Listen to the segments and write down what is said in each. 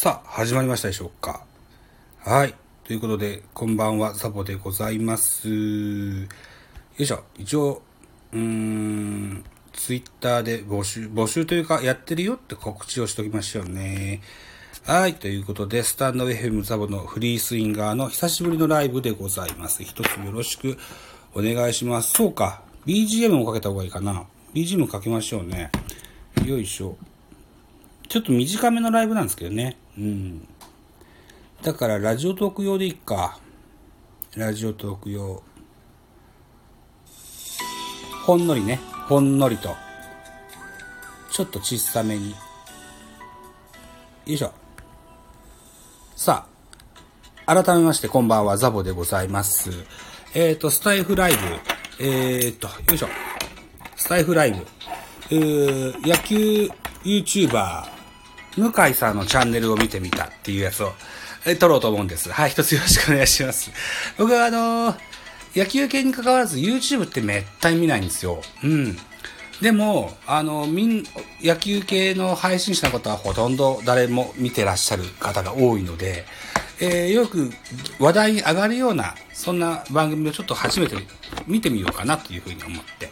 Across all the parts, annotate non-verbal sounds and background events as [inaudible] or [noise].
さあ、始まりましたでしょうか。はい。ということで、こんばんは、ザボでございます。よいしょ。一応、うーん、ツイッターで募集、募集というか、やってるよって告知をしときましょうね。はい。ということで、スタンド FM ザボのフリースインガーの久しぶりのライブでございます。一つよろしくお願いします。そうか。BGM をかけた方がいいかな。BGM かけましょうね。よいしょ。ちょっと短めのライブなんですけどね。うん。だからラジオトーク用でいっか。ラジオトーク用。ほんのりね。ほんのりと。ちょっと小さめに。よいしょ。さあ、改めましてこんばんは、ザボでございます。えっ、ー、と、スタイフライブ。えっ、ー、と、よいしょ。スタイフライブ。えー、野球 YouTuber 向井さんのチャンネルを見てみたっていうやつを、え撮ろうと思うんです。はい、一つよろしくお願いします。僕はあのー、野球系に関わらず YouTube ってめったに見ないんですよ。うん。でも、あの、みん、野球系の配信者の方はほとんど誰も見てらっしゃる方が多いので、えー、よく話題に上がるような、そんな番組をちょっと初めて見てみようかなというふうに思って、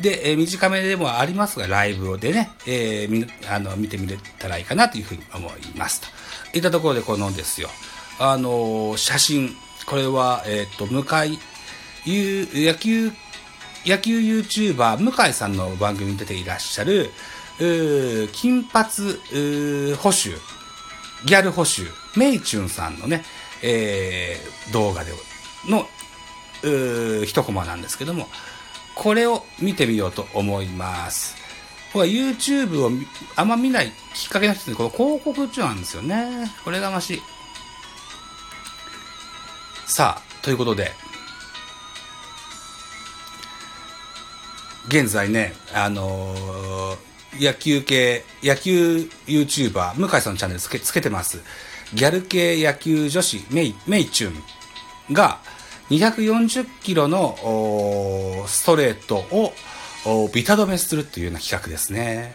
で、えー、短めでもありますが、ライブでね、えー、み、あの、見てみれたらいいかなというふうに思いますと。いったところでこのですよ、あのー、写真、これは、えっ、と、向井、野球、野球 YouTuber、向井さんの番組に出ていらっしゃる、金髪、保守、ギャル保守、メイチュンさんのね、えー、動画での、一コマなんですけども、これを見てみようと思います。YouTube をあんま見ないきっかけの一つにこの広告中なんですよね。これがましい。さあ、ということで、現在ね、あのー、野球系、野球 YouTuber、向井さんのチャンネルつけつけてます。ギャル系野球女子、メイ、メイチュンが、240キロのストレートをビタ止めするというような企画ですね。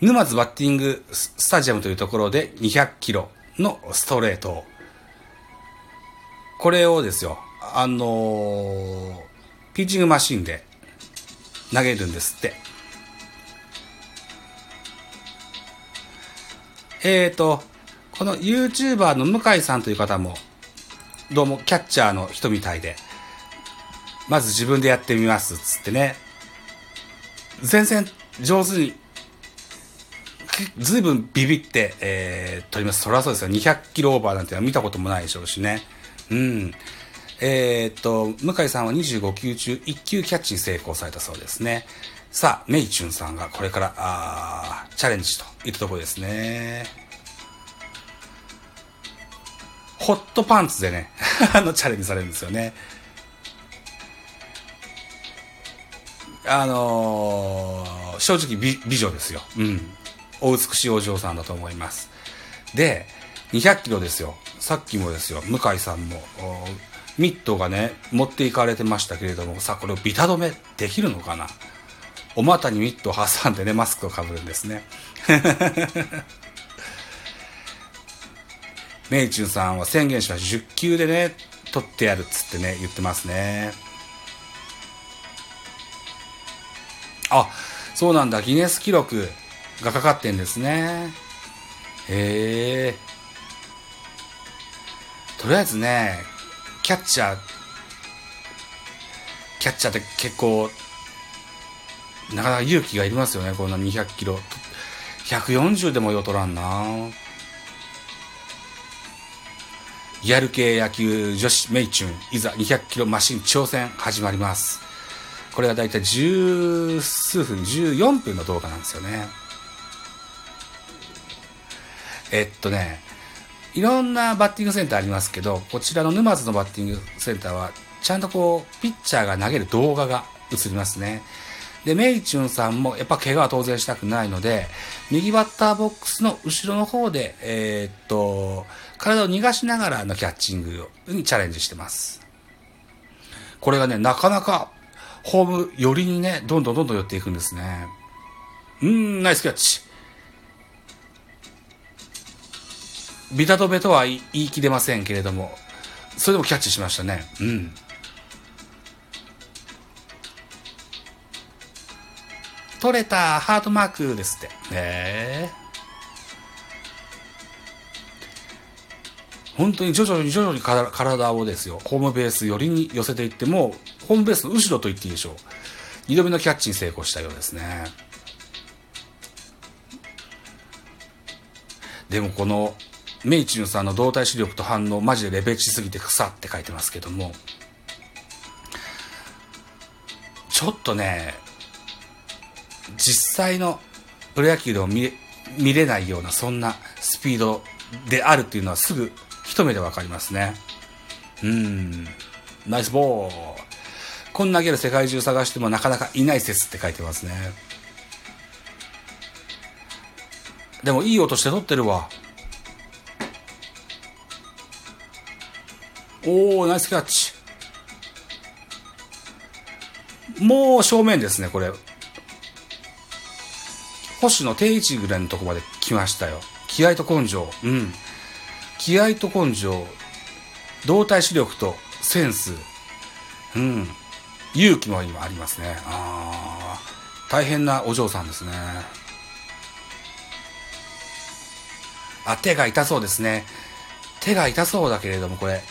沼津バッティングスタジアムというところで200キロのストレートこれをですよ、あの、ピッチングマシンで投げるんですって。えっ、ー、と、この YouTuber の向井さんという方も、どうもキャッチャーの人みたいで、まず自分でやってみます、つってね。全然上手に、ずいぶんビビって、えー、取ります。そりゃそうですよ。200キロオーバーなんて見たこともないでしょうしね。うん。えー、っと、向井さんは25球中1球キャッチに成功されたそうですね。さあ、メイチュンさんがこれから、あチャレンジといったところですね。ホットパンツでね、[laughs] あの、チャレンジされるんですよね。あのー、正直美美女ですよ。うん。お美しいお嬢さんだと思います。で、200キロですよ。さっきもですよ、向井さんも、ミットがね、持っていかれてましたけれども、さあ、これをビタ止めできるのかな？お股にミットを挟んでね、マスクをかぶるんですね。メイチュンさんは宣言しました。10球でね、取ってやるっつってね、言ってますね。あ、そうなんだ。ギネス記録がかかってんですね。へえ。とりあえずね、キャッチャー、キャッチャーって結構、なかなか勇気がいりますよね。こんな200キロ。140でもよとらんな。リアル系野球女子メイチュンいざ200キロマシン挑戦始まります。これがだいたい十数分、14分の動画なんですよね。えっとね、いろんなバッティングセンターありますけど、こちらの沼津のバッティングセンターは、ちゃんとこう、ピッチャーが投げる動画が映りますね。で、メイチュンさんもやっぱ怪我は当然したくないので、右バッターボックスの後ろの方で、えー、っと、体を逃がしながらのキャッチングにチャレンジしてます。これがね、なかなか、ホーム寄りにね、どんどんどんどん寄っていくんですね。うん、ナイスキャッチ。ビタ止めとは言い切れませんけれども、それでもキャッチしましたね。うん。取れた、ハートマークですって。へえー。本当に徐々に徐々に体をですよ、ホームベース寄りに寄せていっても、ホームベースの後ろと言っていいでしょう。二度目のキャッチに成功したようですね。でもこの、メイチュンさんの動体視力と反応、マジでレベチすぎて草って書いてますけども、ちょっとね、実際のプロ野球でも見見れないような、そんなスピードであるっていうのはすぐ一目でわかりますね。うん。ナイスボー。こんなゲル世界中探してもなかなかいない説って書いてますね。でもいい音して撮ってるわ。おー、ナイスキャッチ。もう正面ですね、これ。星の定位置ぐらいのとこまで来ましたよ。気合と根性。うん。気合と根性。動体視力とセンス。うん。勇気も今ありますね。ああ。大変なお嬢さんですね。あ、手が痛そうですね。手が痛そうだけれども、これ。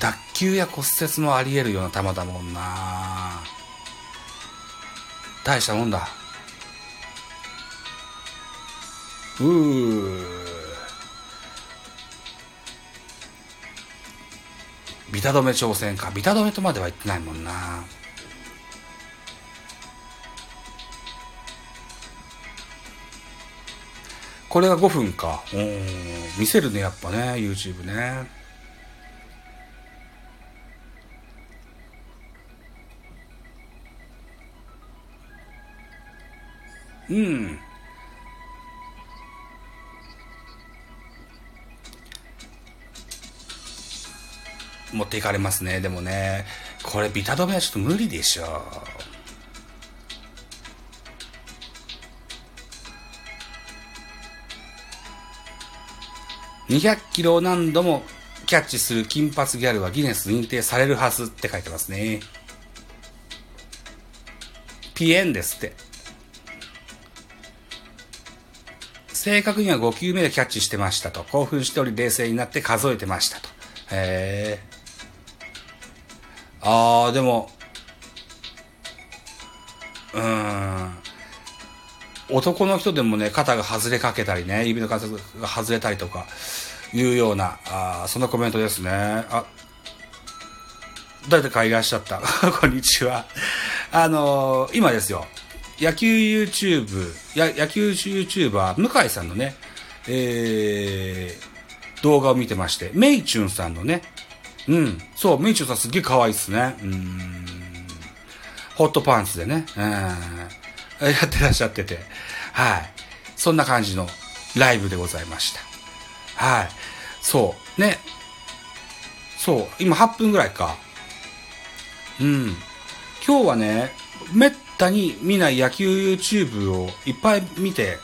脱臼や骨折もあり得るような球だもんな大したもんだ。うー。ビタ止め挑戦か。ビタ止めとまでは言ってないもんな。これが5分か。うん。見せるね、やっぱね、YouTube ね。うん。持っていかれますね。でもね、これビタ止めはちょっと無理でしょ。200キロを何度もキャッチする金髪ギャルはギネス認定されるはずって書いてますね。ピエンですって。正確には5球目でキャッチしてましたと。興奮しており冷静になって数えてましたと。へえ。ああ、でも、うん。男の人でもね、肩が外れかけたりね、指の関節が外れたりとか、いうような、あそんなコメントですね。あ、誰かいらっしゃった [laughs] こんにちは。あのー、今ですよ。野球 YouTube、や野球 YouTuber、向井さんのね、えー、動画を見てまして、メイチュンさんのね、うん。そう、メイチュさんすっげえ可愛いっすね。うん。ホットパンツでね。うん。やってらっしゃってて。はい。そんな感じのライブでございました。はい。そう。ね。そう。今8分ぐらいか。うん。今日はね、めったに見ない野球 YouTube をいっぱい見て、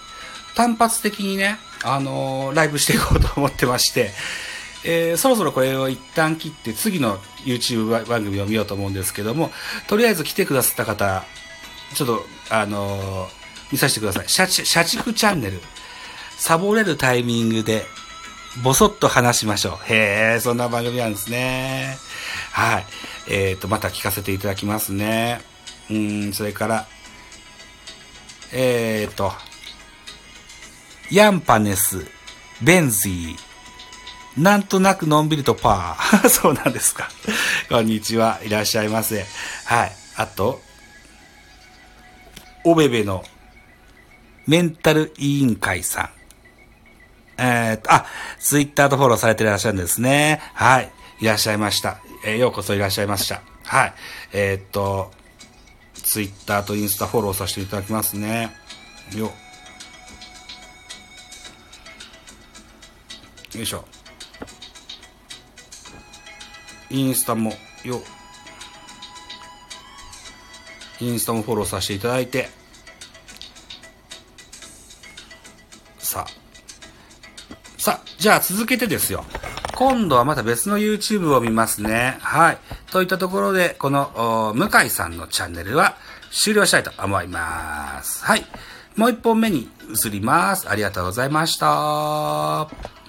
単発的にね、あのー、ライブしていこうと思ってまして、えー、そろそろこれを一旦切って次の YouTube 番組を見ようと思うんですけども、とりあえず来てくださった方、ちょっと、あのー、見させてください。社社畜チャンネル。サボれるタイミングで、ぼそっと話しましょう。へえ、そんな番組なんですね。はい。えっ、ー、と、また聞かせていただきますね。うん、それから、えっ、ー、と、ヤンパネス、ベンジー、なんとなくのんびりとパー。[laughs] そうなんですか。こんにちは。いらっしゃいませ。はい。あと、おべべのメンタル委員会さん。えー、っと、あ、ツイッターとフォローされていらっしゃるんですね。はい。いらっしゃいました。えー、ようこそいらっしゃいました。はい。えー、っと、ツイッターとインスタフォローさせていただきますね。よ。よいしょ。インスタもよインスタもフォローさせていただいてさあ。さあ、じゃあ続けてですよ。今度はまた別の YouTube を見ますね。はい。といったところで、この、向井さんのチャンネルは終了したいと思います。はい。もう一本目に移ります。ありがとうございました。